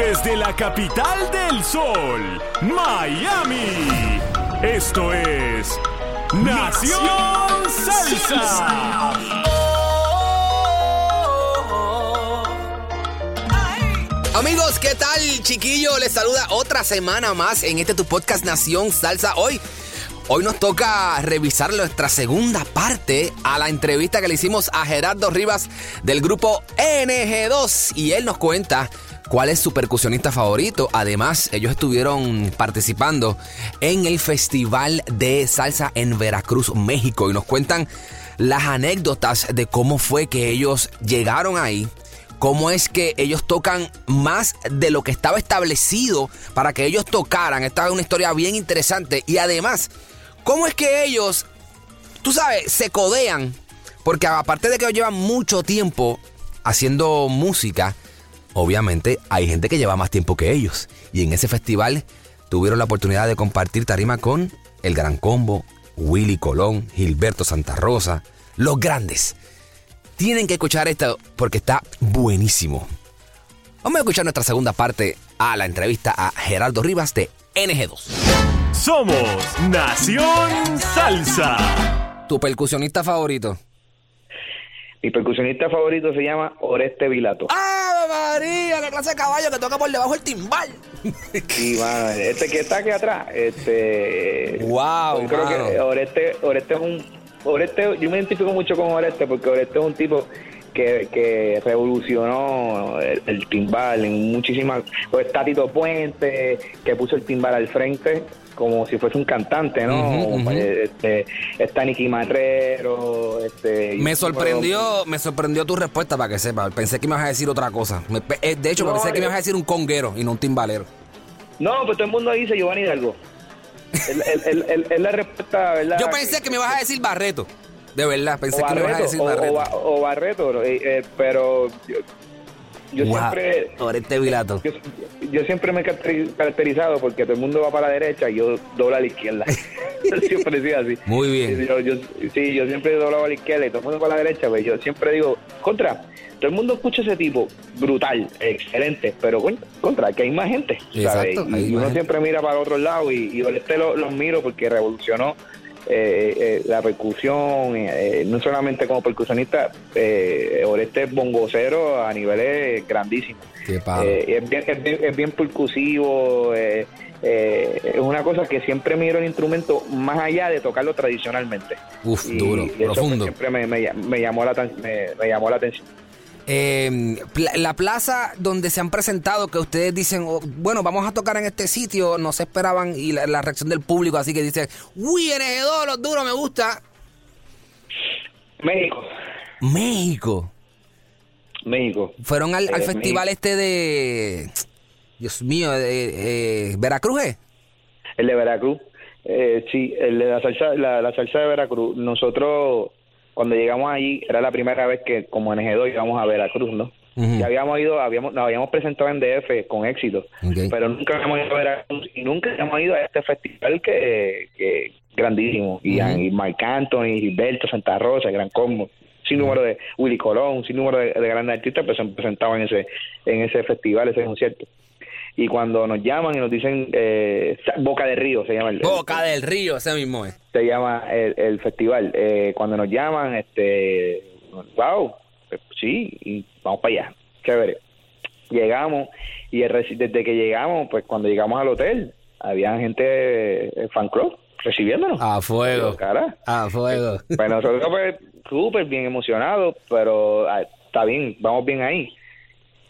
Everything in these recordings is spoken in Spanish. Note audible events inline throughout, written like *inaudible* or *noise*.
Desde la capital del sol, Miami. Esto es Nación Salsa. Amigos, ¿qué tal, chiquillo? Les saluda otra semana más en este tu podcast Nación Salsa. Hoy, hoy nos toca revisar nuestra segunda parte a la entrevista que le hicimos a Gerardo Rivas del grupo NG2 y él nos cuenta cuál es su percusionista favorito. Además, ellos estuvieron participando en el Festival de Salsa en Veracruz, México y nos cuentan las anécdotas de cómo fue que ellos llegaron ahí cómo es que ellos tocan más de lo que estaba establecido para que ellos tocaran. Esta es una historia bien interesante. Y además, cómo es que ellos, tú sabes, se codean. Porque aparte de que ellos llevan mucho tiempo haciendo música, obviamente hay gente que lleva más tiempo que ellos. Y en ese festival tuvieron la oportunidad de compartir tarima con el Gran Combo, Willy Colón, Gilberto Santa Rosa, los grandes. Tienen que escuchar esto porque está buenísimo. Vamos a escuchar nuestra segunda parte a la entrevista a Gerardo Rivas de NG2. Somos Nación Salsa. ¿Tu percusionista favorito? Mi percusionista favorito se llama Oreste Vilato. ¡Ah, María! ¡Qué clase de caballo que toca por debajo del timbal! Y mano, este que está aquí atrás, este. Wow, yo creo mano. que Oreste, Oreste es un. Oreste, yo me identifico mucho con Oreste porque Oreste es un tipo que, que revolucionó el, el timbal en muchísimas. Pues está Tito Puente, que puso el timbal al frente como si fuese un cantante, ¿no? Ujú. este, está Nicky Marrero, este. Me sorprendió, me sorprendió tu respuesta para que sepa. Pensé que me ibas a decir otra cosa. Eh, de hecho, No, pensé que me eh. ibas a decir un conguero y no un timbalero. No, pues todo el mundo dice Giovanni Hidalgo. Es la respuesta, ¿verdad? Yo pensé que me ibas a decir Barreto. De verdad, pensé o que me ibas a decir Barreto. o Ba- o Barreto, eh, eh, pero yo, Wow, siempre Oreste Vilato. yo, yo siempre me he caracteri- caracterizado porque todo el mundo va para la derecha y yo doblo a la izquierda. *laughs* *laughs* Siempre sido así. Muy bien. Yo, yo- sí, yo siempre he doblado a la izquierda y todo el mundo para la derecha, pues yo siempre digo, contra, todo el mundo escucha ese tipo, brutal, excelente, pero con- contra, que hay más gente, ¿sabes? Exacto, Y, hay y uno gente. siempre mira para otro lado y, y Oreste lo, lo admiro porque revolucionó eh, eh, la percusión, eh, no solamente como percusionista, eh, Oreste es bongocero a niveles grandísimos. Eh, es, bien, es, bien, es bien percusivo, eh, eh, es una cosa que siempre miro el instrumento más allá de tocarlo tradicionalmente. Uf, Y duro, eso profundo. siempre me, me, me llamó la, me llamó la atención. Eh, la plaza donde se han presentado, que ustedes dicen, oh, bueno, vamos a tocar en este sitio, no se esperaban, y la, la reacción del público, así que dicen, uy, NG2, los duros, me gusta. México, México. México. Fueron al, al Eh, festival México. este de, Dios mío, de eh, Veracruz, ¿eh? El de Veracruz. Eh, sí, el de la salsa, la, la salsa de Veracruz. Nosotros, cuando llegamos allí, era la primera vez que como NG2 íbamos a Veracruz, ¿no? Ujú. Ya habíamos ido, habíamos, nos habíamos presentado en DF con éxito, pero nunca habíamos ido a Veracruz y nunca habíamos ido a este festival que, que grandísimo. Y, Ujú. y Marc Anthony, Gilberto, Santa Rosa, Gran Combo, sin número de Willy Colón, sin número de, de grandes artistas, pues se han presentado en ese, en ese festival, ese concierto. Y cuando nos llaman y nos dicen eh, Boca de Río, se llama el, Boca del Río, ese mismo es. se llama el, el festival. Eh, cuando nos llaman, este, wow, eh, sí, y vamos para allá, chévere. Llegamos Y el desde que llegamos, pues cuando llegamos al hotel, había gente eh, fan club recibiéndonos. A fuego. Cara. A fuego. Pues nosotros pues súper bien emocionados, pero ah, está bien, vamos bien ahí.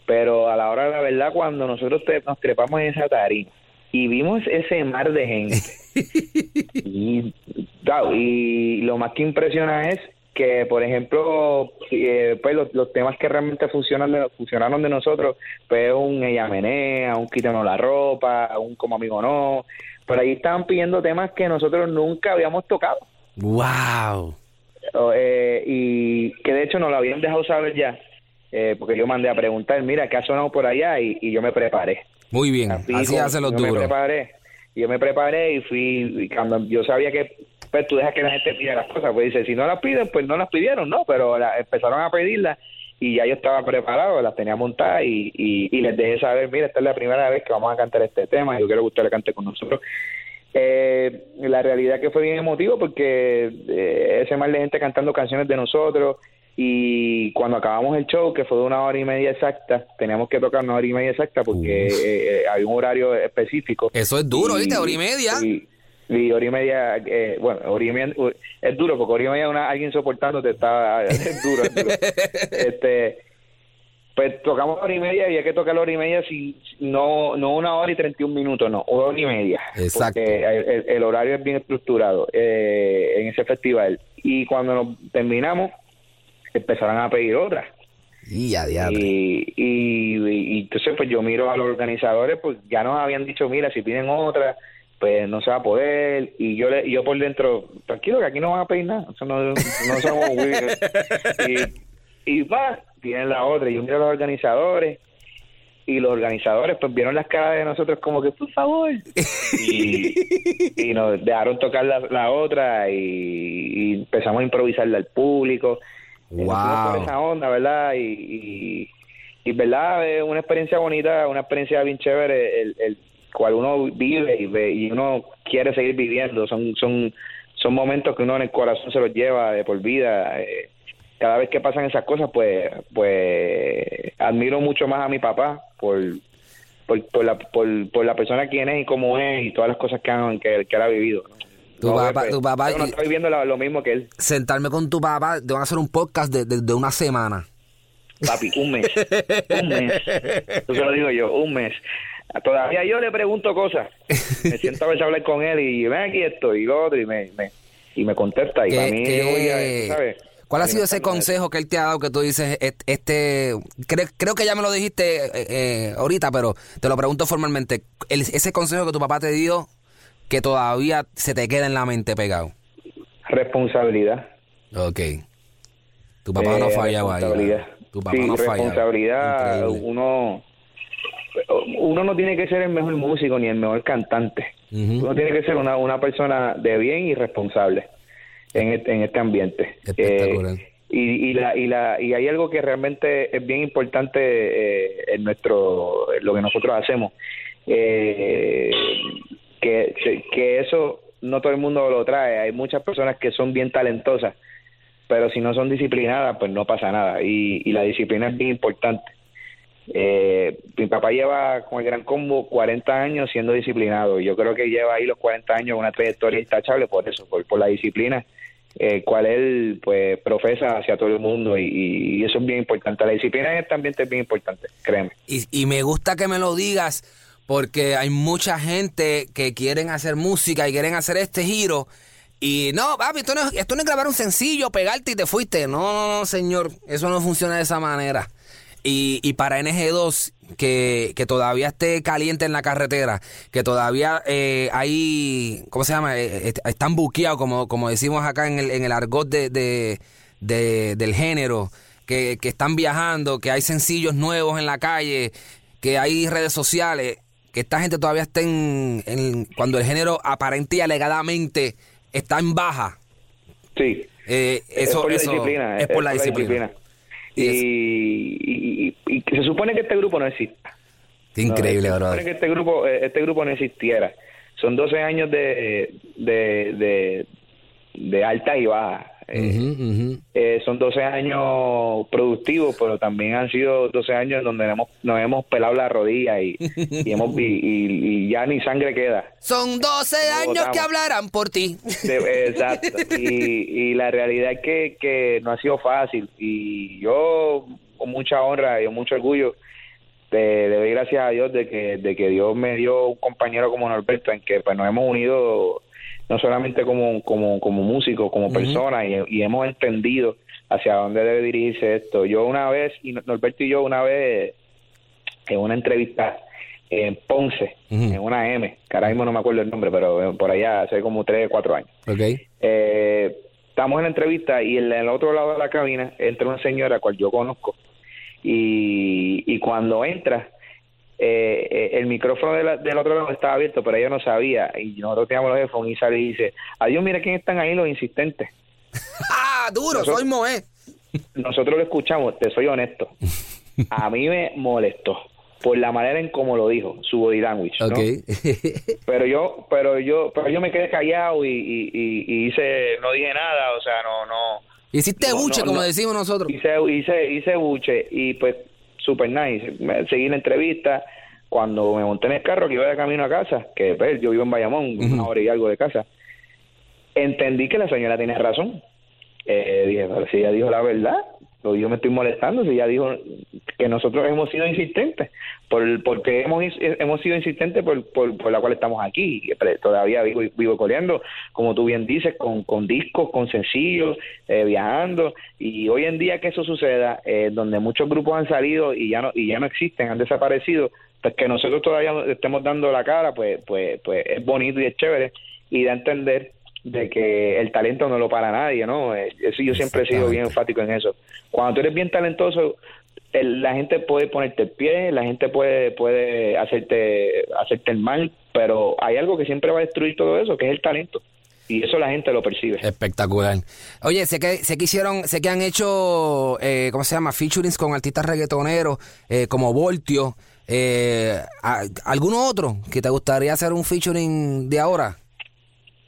Pero a la hora de la verdad, cuando nosotros te- nos trepamos en esa tarima y vimos ese mar de gente, *laughs* y, lo más que impresiona es que, por ejemplo, eh, pues los, los temas que realmente funcionan de, funcionaron de nosotros, pues un Ella Menea, un Quítanos la ropa, un Como Amigo No, pero ahí estaban pidiendo temas que nosotros nunca habíamos tocado. Wow. Eh, y que de hecho nos lo habían dejado saber ya, eh, porque yo mandé a preguntar, mira, ¿qué ha sonado por allá? Y, y yo me preparé. Muy bien. Así Así hacen los yo me preparé, yo me preparé y fui, y cuando yo sabía que pues tú dejas que la gente pida las cosas, pues dice, si no las piden, pues no las pidieron, ¿no? Pero la- empezaron a pedirlas y ya yo estaba preparado, las tenía montadas y, y, y les dejé saber, mira, esta es la primera vez que vamos a cantar este tema, yo quiero que usted le cante con nosotros. Eh, la realidad que fue bien emotivo porque eh, ese mar de gente cantando canciones de nosotros y cuando acabamos el show, que fue de una hora y media exacta, teníamos que tocar una hora y media exacta porque eh, eh, había un horario específico. Eso es duro, ¿viste? Hora y media. Y, y hora y media, eh, bueno, hora y media, es duro porque hora y media una, alguien soportándote está, *laughs* es duro, es duro. *laughs* este, pues tocamos hora y media y hay que tocar la hora y media si no no una hora y 31 minutos, no, una hora y media. Exacto. Porque el, el- el horario es bien estructurado eh, en ese festival. Y cuando nos terminamos, empezaron a pedir otras. Y. Y, y, y entonces pues yo miro a los organizadores, pues ya nos habían dicho, mira, si piden otra, pues no se va a poder. Y yo le, yo por dentro, tranquilo que aquí no van a pedir nada, eso no, no somos. *laughs* Y, y va, tienen la otra. Y yo miro a los organizadores y los organizadores pues vieron las caras de nosotros como que por favor y, y nos dejaron tocar la, la otra y, y empezamos a improvisarle al público Por Wow. esa onda verdad y, y, y, verdad es una experiencia bonita una experiencia bien chévere el, el cual uno vive y ve y uno quiere seguir viviendo son son son momentos que uno en el corazón se los lleva de por vida eh, cada vez que pasan esas cosas, pues, pues admiro mucho más a mi papá por, por, por la, por, por la persona quien es y cómo es y todas las cosas que, han, que, que él ha vivido. ¿no? Tu No, papá- pues, tu papá- yo no estoy viviendo lo, lo mismo que él, Sentarme con tu papá, te van a hacer un podcast de, de- de una semana. papi, un mes, un mes, eso se lo digo yo, un mes. Todavía yo le pregunto cosas, me siento a veces a hablar con él y ven aquí esto y lo otro y me, me, y me contesta y ¿Qué- para mí, qué- yo voy a, ¿sabes? ¿Cuál ha sido ese consejo que él te ha dado que tú dices, este, cre- creo que ya me lo dijiste eh, eh, ahorita, pero te lo pregunto formalmente, el- ese consejo que tu papá te dio que todavía se te queda en la mente pegado. Responsabilidad. Ok. Tu papá no Eh, responsabilidad. ¿verdad? Tu papá sí, no responsabilidad. Increíble. Uno, uno no tiene que ser el mejor músico ni el mejor cantante. Uno tiene que ser una, una persona de bien y responsable en este, en este ambiente. Espectacular. Eh, y, y, la, y, la, y hay algo que realmente es bien importante eh, en nuestro en lo que nosotros hacemos. Eh, que, eso no todo el mundo lo trae. Hay muchas personas que son bien talentosas, pero si no son disciplinadas, pues no pasa nada. Y, la disciplina es bien importante. Eh, mi papá lleva con el Gran Combo 40 años siendo disciplinado y yo creo que lleva ahí los 40 años una trayectoria intachable por eso, por, la disciplina, eh, cual él pues profesa hacia todo el mundo y, eso es bien importante. La disciplina en este ambiente es bien importante, créeme. Y me gusta que me lo digas porque hay mucha gente que quieren hacer música y quieren hacer este giro. Y no, papi, esto no, es- esto no es grabar un sencillo, pegarte y te fuiste. No, no, no, señor. Eso no funciona de esa manera. Y, y para NG2, que, que todavía esté caliente en la carretera, que todavía eh, hay, ¿cómo se llama? Eh, eh, están buqueados, como, como decimos acá en el, en el argot de, de- de- del género, que, que están viajando, que hay sencillos nuevos en la calle, que hay redes sociales, que esta gente todavía está en, en- cuando el género aparente y alegadamente está en baja. Sí. Eh, es eso, por la eso disciplina. es por la disciplina. Y, Y es- y- y- y se supone que este grupo no exista. Increíble, No, se supone que este grupo, eh, este grupo no existiera. Son 12 años de, de, de, de alta y baja. Eh, eh, son 12 años productivos, pero también han sido 12 años en donde hemos, nos hemos pelado la rodilla y, y hemos, y, ya ni sangre queda. Son 12 años que hablarán por ti. exacto. Y, la realidad es que, que no ha sido fácil. Y yo, con mucha honra y con mucho orgullo, le doy gracias a Dios de que, de que Dios me dio un compañero como Norberto en que pues nos hemos unido no solamente como, como, como músicos, como personas, y, hemos entendido hacia dónde debe dirigirse esto. Yo una vez, y Norberto y yo una vez, en una entrevista en Ponce, en una M, que ahora mismo no me acuerdo el nombre, pero por allá hace como tres, cuatro años. Okay. Eh, estamos en la entrevista y en el otro lado de la cabina entra una señora, cual yo conozco, y, y cuando entra, eh, el micrófono del otro lado estaba abierto, pero ella no sabía. Y nosotros teníamos los headphones y sale y dice, adiós, mira quién están ahí los insistentes. *laughs* ¡Ah, duro! soy Moé. Nosotros lo escuchamos, te soy honesto. *laughs* A mí me molestó por la manera en cómo lo dijo, su body language, ¿no? *laughs* pero yo, pero yo, pero yo me quedé callado y, y, hice, no dije nada, o sea, no, no. Hiciste buche, como decimos nosotros. Hice, hice, hice buche y pues super nice. seguí la entrevista. Cuando me monté en el carro que iba de camino a casa, que pues, yo vivo en Bayamón, una hora y algo de casa, entendí que la señora tenía razón. Eh, dije, pero si ella dijo la verdad, yo me estoy molestando, si ella dijo que nosotros hemos sido insistentes, por, porque hemos, hemos sido insistentes por, por, la cual estamos aquí, todavía vivo, vivo coreando, como tú bien dices, con, con discos, con sencillos, eh, viajando, y hoy en día que eso suceda, eh, donde muchos grupos han salido y ya no, y ya no existen, han desaparecido, pues que nosotros todavía estemos dando la cara, pues, pues, pues es bonito y es chévere, y a entender de que el talento no lo para nadie, ¿no? Eso yo siempre he sido bien enfático en eso. Cuando tú eres bien talentoso, la gente puede ponerte el pie, la gente puede puede hacerte hacerte el mal, pero hay algo que siempre va a destruir todo eso, que es el talento. Y eso la gente lo percibe. Espectacular. Oye, sé que, sé que hicieron, sé que han hecho, eh, ¿cómo se llama? Featurings con artistas reggaetoneros eh, como Voltio. Eh, ¿Alguno otro que te gustaría hacer un featuring de ahora?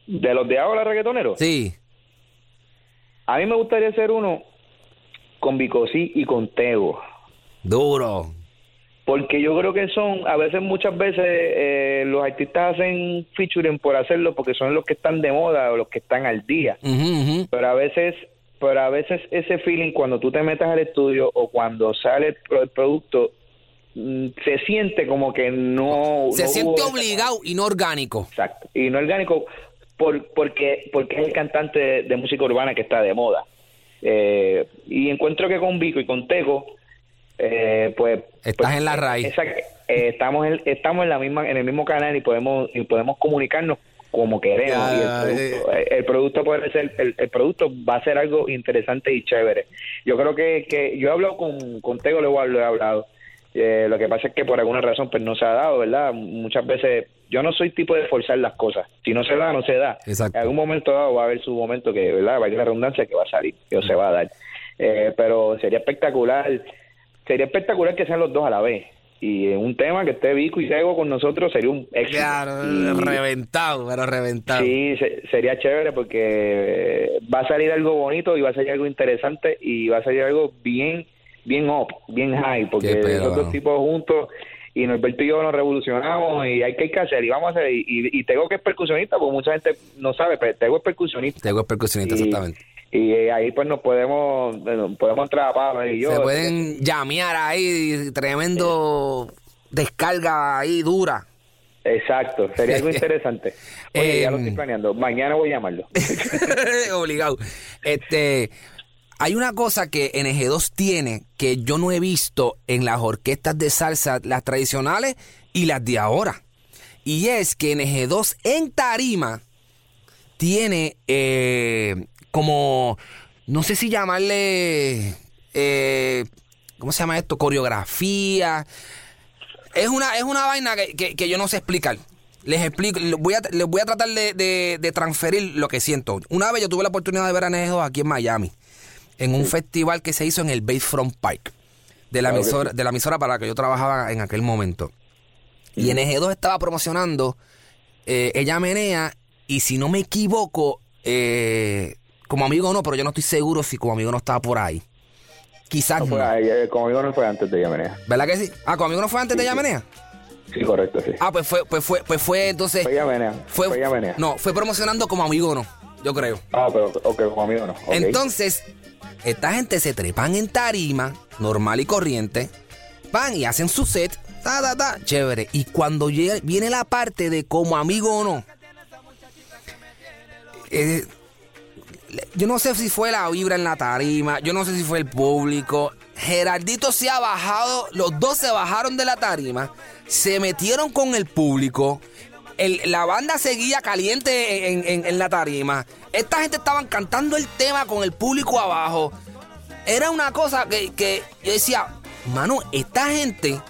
¿De los de ahora reggaetoneros? Sí. A mí me gustaría hacer uno con Bicosí y con Tego. Duro. Porque yo creo que son, a veces, muchas veces, eh, los artistas hacen featuring por hacerlo porque son los que están de moda o los que están al día. Pero a veces, pero a veces ese feeling cuando tú te metas al estudio o cuando sale el, producto, mm, se siente como que no... Se siente obligado y no orgánico. Exacto. Y no orgánico por, porque, porque es el cantante de, música urbana que está de moda. Eh, y encuentro que con Vico y con Tego, eh, pues... Estás pues, en la raíz. Eh, estamos, en, estamos en, la misma, en el mismo canal y podemos, y podemos comunicarnos como queremos. y el producto, puede ser, el, producto va a ser algo interesante y chévere. Yo creo que, que yo he hablado con, con Tego, le he hablado. lo que pasa es que por alguna razón pues no se ha dado, ¿verdad? Muchas veces yo no soy tipo de forzar las cosas. Si no se da, no se da. En algún momento dado va a haber su momento que, ¿verdad? Va a haber la redundancia que va a salir, que se va a dar. Eh, pero sería espectacular, sería espectacular que sean los dos a la vez. Y en un tema que esté Vico y Sego con nosotros sería un éxito. Claro, reventado, pero reventado. Sí, sería chévere porque va a salir algo bonito y va a salir algo interesante y va a salir algo bien, bien up, bien high, porque esos dos tipos juntos y Norberto y yo nos revolucionamos y hay que, hay que hacer y vamos a hacer y, y, Tego que es percusionista porque mucha gente no sabe pero Tego es percusionista Tego es percusionista exactamente y eh, ahí pues nos podemos podemos entrar a Pablo y yo se pueden llamear ahí tremendo descarga ahí dura Exacto, sería algo *laughs* interesante. Oye, ya lo estoy em, planeando. Mañana voy a llamarlo. *laughs* Obligado. Este, hay una cosa que NG2 tiene que yo no he visto en las orquestas de salsa, las tradicionales y las de ahora. Y es que NG2 en tarima tiene eh, como, no sé si llamarle, eh, ¿cómo se llama esto? Coreografía. Es una, es una vaina que, yo no sé explicar. Les explico, les voy a, les voy a tratar de, de, transferir lo que siento. Una vez yo tuve la oportunidad de ver a NG2 aquí en Miami en un festival que se hizo en el Bayfront Park de la, emisora, de la emisora para la que yo trabajaba en aquel momento. Y en NG2 estaba promocionando eh, Ella Menea y si no me equivoco, eh, como amigo no, pero yo no estoy seguro si como amigo no estaba por ahí. Quizás No no. eh, como amigo no fue antes de Yamenea. ¿Verdad que sí? Ah, como amigo no fue antes de Yamenea. Sí, correcto, sí. Ah, pues fue, pues fue, pues fue entonces. Fue Yamenea. Fue, Fue Yamenea. no, fue promocionando como amigo no, yo creo. Ah, pero ok, como amigo no. Entonces, esta gente se trepan en tarima, normal y corriente, van y hacen su set, ta, ta, ta, chévere. Y cuando llega- viene la parte de como amigo o no, eh, yo no sé si fue la vibra en la tarima, yo no sé si fue el público. Gerardito se ha bajado, los dos se bajaron de la tarima, se metieron con el público. La banda seguía caliente en, en- la tarima. Esta gente estaban cantando el tema con el público abajo. Era una cosa que, que yo decía, mano, esta gente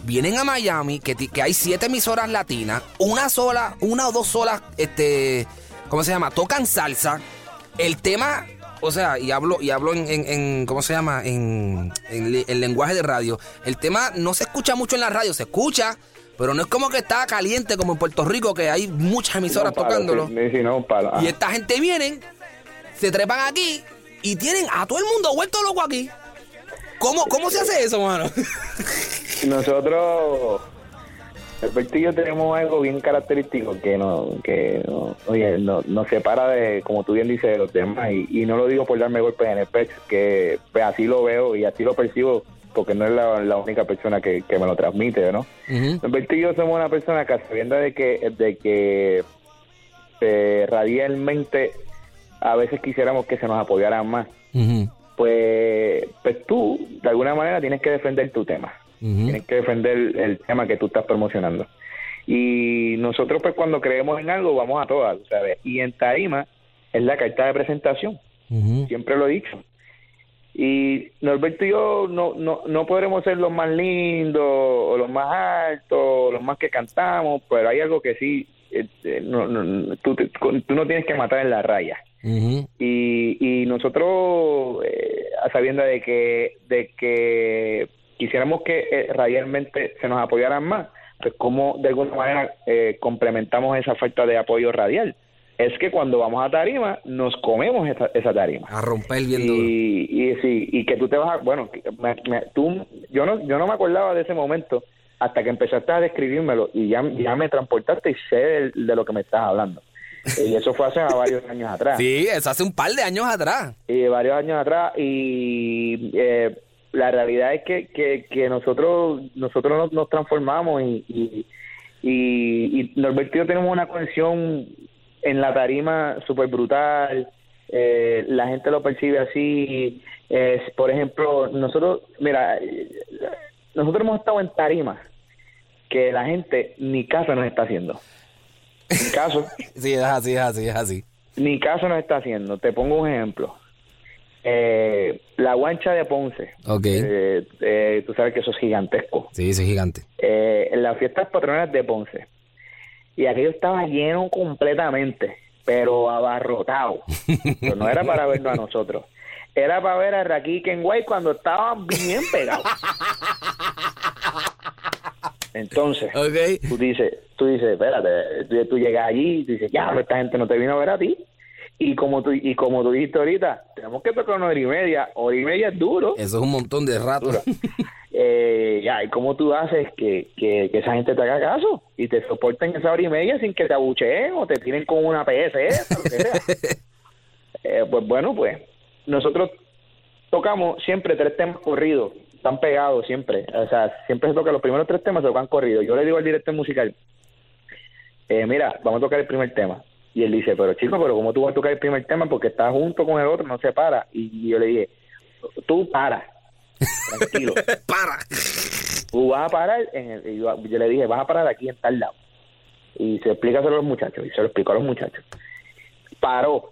vienen a Miami, que, que hay siete emisoras latinas, una sola, una o dos solas, este, ¿cómo se llama? Tocan salsa. El tema, o sea, y hablo, y hablo en, en- ¿cómo se llama? En, en en lenguaje de radio. El tema no se escucha mucho en la radio, se escucha, pero no es como que está caliente como en Puerto Rico, que hay muchas emisoras palo, tocándolo. Sí, sí, no, palo. Y esta gente vienen, se trepan aquí y tienen a todo el mundo vuelto loco aquí. ¿Cómo, cómo se hace eso, mano? *laughs* Nosotros, yo tenemos algo bien característico que no, que no, oye, no- nos separa de, como tú bien dices, de los demás. Y, y no lo digo por darme golpes en el pecho, que pues, así lo veo y así lo percibo, porque no es la, la única persona que, que me lo transmite, ¿no? Alberto y yo somos una persona que, sabiendo de que, de que eh, radialmente a veces quisiéramos que se nos apoyaran más, pues, pues tú, de alguna manera, tienes que defender tu tema. Tienes que defender el tema que tú estás promocionando. Y nosotros, pues, cuando creemos en algo, vamos a todas, ¿sabes? Y en Tarima es la carta de presentación. Siempre lo he dicho. Y Norberto y yo no, no, no podremos ser los más lindos, o los más altos, o los más que cantamos, pero hay algo que sí, este, no, no, tú, tú no tienes que matar en la raya. Y, y nosotros eh, a sabienda de que de que quisiéramos que eh, radialmente se nos apoyaran más pues cómo de alguna manera eh, complementamos esa falta de apoyo radial es que cuando vamos a tarima nos comemos esa, esa tarima A romper bien duro. y, y sí y que tú te vas a, bueno me- me- tú yo no yo no me acordaba de ese momento hasta que empezaste a describírmelo y ya, ya me transportaste y sé de, de lo que me estás hablando *laughs* y eso fue hace varios años atrás Sí, eso hace un par de años atrás. y varios años atrás y eh, la realidad es que, que, que nosotros nosotros nos, nos transformamos y, y, y, y Norberto y yo tenemos una conexión en la tarima súper brutal eh, la gente lo percibe así eh, por ejemplo nosotros mira nosotros hemos estado en tarima que la gente ni caso nos está haciendo ni caso *laughs* Sí, es así, es así, es así. ni caso nos está haciendo. Te pongo un ejemplo. Eh, la guancha de Ponce. Ok. Eh, eh, tú sabes que eso es gigantesco. Sí, sí, gigante. Eh, en las fiestas patronales de Ponce. Y aquello estaba lleno completamente, pero abarrotado. Pero no era para vernos a nosotros. Era para ver a Raquí Kenway cuando estaban bien pegados. Entonces, Ok. tú dices, tú dices, espérate, tú, tú llegas allí y dices, ya, pero esta gente no te vino a ver a ti. Y como tú, y como tú dijiste ahorita, tenemos que tocar una hora y media. Hora y media es duro. Eso es un montón de rato. *laughs* Eh, ya, y cómo tú haces que, que, esa gente te haga caso y te soporten esa hora y media sin que te abucheen o te tiren con una PS. Eh, pues bueno, pues nosotros tocamos siempre tres temas corridos, están pegados siempre. O sea, siempre se tocan los primeros tres temas, se tocan corridos. Yo le digo al director musical, eh, mira, vamos a tocar el primer tema. Y él dice, pero chico, pero ¿cómo tú vas a tocar el primer tema? Porque estás junto con el otro, no se para. Y yo le dije, tú para, tranquilo. *laughs* Para. tú vas a parar, en el- y yo, yo le dije, vas a parar aquí en tal lado. Y se explica a los muchachos, y se lo explicó a los muchachos. Paró,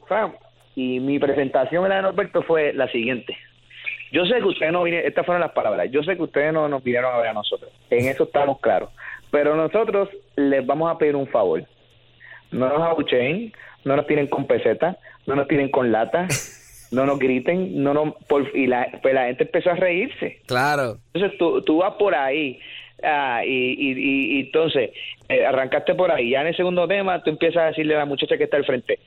y mi presentación en la de Norberto fue la siguiente. Yo sé que ustedes no vinieron, estas fueron las palabras, yo sé que ustedes no nos vinieron a ver a nosotros, en eso estamos claros, pero nosotros les vamos a pedir un favor. No nos abucheen, no nos tienen con peseta, no nos tienen con lata, no nos griten, no nos, por, y la, pues la gente empezó a reírse. Claro. Entonces tú, tú vas por ahí ah, y, y, y- entonces eh, arrancaste por ahí. Ya en el segundo tema tú empiezas a decirle a la muchacha que está al frente,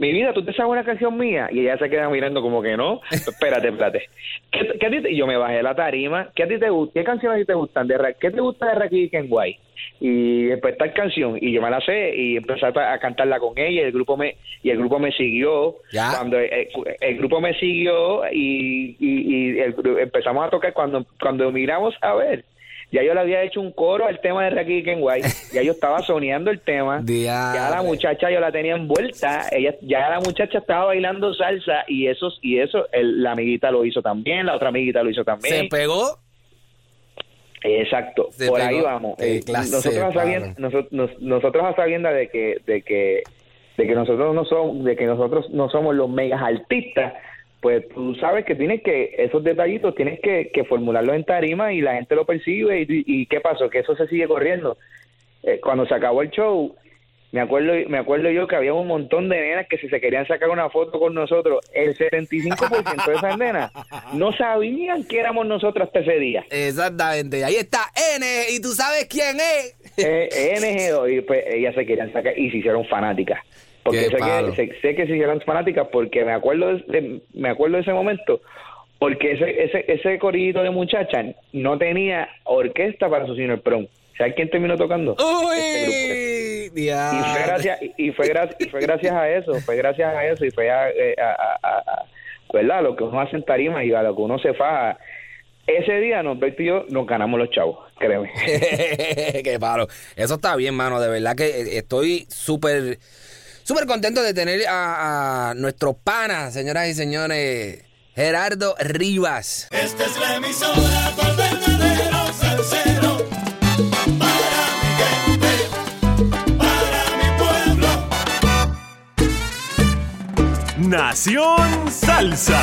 mi vida, ¿tú te sabes una canción mía? Y ella se queda mirando como que no. espérate, espérate. *laughs* ¿Qué, qué a ti te- y yo me bajé la tarima. ¿Qué a ti te gusta? ¿Qué canciones a ti te gustan? De, Ra- ¿Qué te gusta de Raquel Kenway? Y después tal canción y yo me la sé y empecé a, a cantarla con ella y el grupo me y el grupo me siguió Ya. cuando el, el grupo me siguió y, y, y el empezamos a tocar cuando cuando miramos a ver ya yo le había hecho un coro al tema de Raquel Kenway ya yo estaba soneando el tema. *laughs* Ya la muchacha yo la tenía envuelta. Ella ya la muchacha estaba bailando salsa y eso y eso el- la amiguita lo hizo también la otra amiguita lo hizo también. Se pegó. Exacto, Se por pegó. ahí vamos. Eh, clase nosotros, a sabienda, nosotros, nos- nosotros a sabienda de que, de que, de que nosotros no somos, de que nosotros no somos los megas artistas, pues tú sabes que tienes que esos detallitos tienes que, que formularlos en tarima y la gente lo percibe y, y qué pasó que eso se sigue corriendo. Eh, cuando se acabó el show, me acuerdo, me acuerdo yo que había un montón de nenas que si se querían sacar una foto con nosotros, el 75% de esas nenas no sabían que éramos nosotros hasta ese día. Exactamente. Ahí está N. ¿Y tú sabes quién es? eh, NG2 y pues ellas se querían sacar y se hicieron fanáticas porque sé que, sé, sé que se hicieron fanáticas porque me acuerdo de, de- me acuerdo de ese momento porque ese ese ese corillito de muchachas no tenía orquesta para su señor prom ¿sabes quién terminó tocando? Este. Uy. y diablo. fue gracias y fue gracias y fue gracias a eso fue gracias a eso y fue a, eh, a, a- a- a- verdad lo que uno hace en tarima y a lo que uno se faja ese día Norberto y yo nos ganamos los chavos créeme *laughs* Qué palo. Eso está bien, mano. De verdad que eh, estoy súper, súper contento de tener a, a nuestro pana, señoras y señores, Gerardo Rivas. Esta es la emisora con verdadero salsero. Para mi gente, para mi pueblo. Nación Salsa.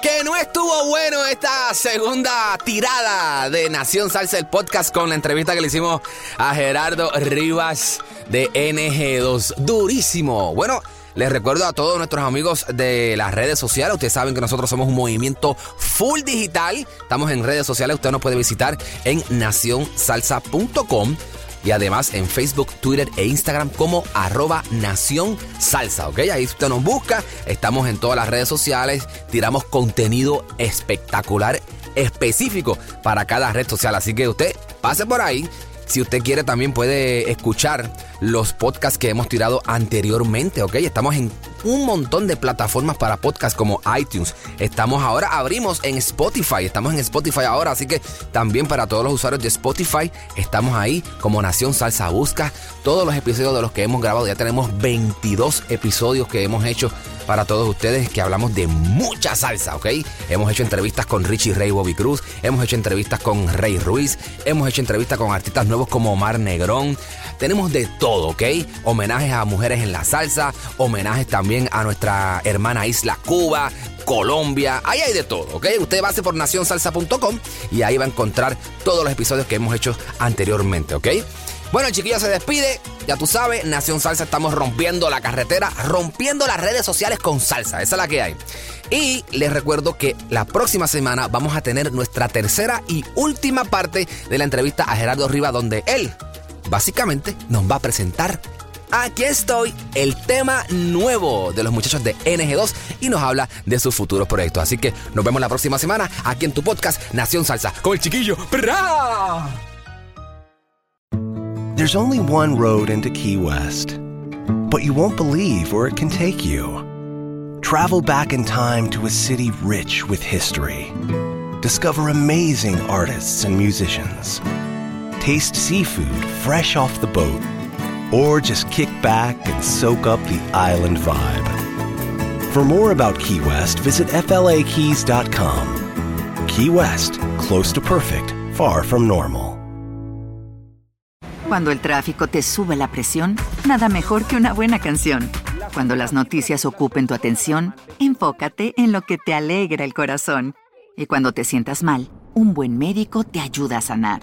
Que no estuvo bueno esta segunda tirada de Nación Salsa, el podcast con la entrevista que le hicimos a Gerardo Rivas de NG2. Durísimo. Bueno, les recuerdo a todos nuestros amigos de las redes sociales. Ustedes saben que nosotros somos un movimiento full digital. Estamos en redes sociales. Usted nos puede visitar en nacionsalsa.com. Y además en Facebook, Twitter e Instagram como arroba Nación Salsa, ¿ok? Ahí usted nos busca, estamos en todas las redes sociales, tiramos contenido espectacular, específico para cada red social. Así que usted pase por ahí. Si usted quiere también puede escuchar los podcasts que hemos tirado anteriormente, ¿ok? Estamos en un montón de plataformas para podcasts como iTunes. Estamos ahora, abrimos en Spotify, estamos en Spotify ahora, así que también para todos los usuarios de Spotify, estamos ahí como Nación Salsa Busca. Todos los episodios de los que hemos grabado, ya tenemos 22 episodios que hemos hecho para todos ustedes que hablamos de mucha salsa, ¿ok? Hemos hecho entrevistas con Richie Ray Bobby Cruz, hemos hecho entrevistas con Rey Ruiz, hemos hecho entrevistas con artistas nuevos como Omar Negrón. Tenemos de todo, ¿ok? Homenajes a mujeres en la salsa, homenajes también a nuestra hermana isla Cuba, Colombia, ahí hay de todo, ¿ok? Usted a por nacionsalsa.com y ahí va a encontrar todos los episodios que hemos hecho anteriormente, ¿ok? Bueno, el chiquillo se despide. Ya tú sabes, Nación Salsa estamos rompiendo la carretera, rompiendo las redes sociales con salsa. Esa es la que hay. Y les recuerdo que la próxima semana vamos a tener nuestra tercera y última parte de la entrevista a Gerardo Riva, donde él básicamente nos va a presentar. Aquí estoy, el tema nuevo de los muchachos de NG2 y nos habla de sus futuros proyectos. Así que nos vemos la próxima semana aquí en tu podcast Nación Salsa con el chiquillo. There's only one road into Key West, but you won't believe where it can take you. Travel back in time to a city rich with history. Discover amazing artists and musicians. Taste seafood fresh off the boat. Or just kick back and soak up the island vibe. For more about Key West, visit FLAKeys.com. Key West, close to perfect, far from normal. Cuando el tráfico te sube la presión, nada mejor que una buena canción. Cuando las noticias ocupen tu atención, enfócate en lo que te alegra el corazón. Y cuando te sientas mal, un buen médico te ayuda a sanar.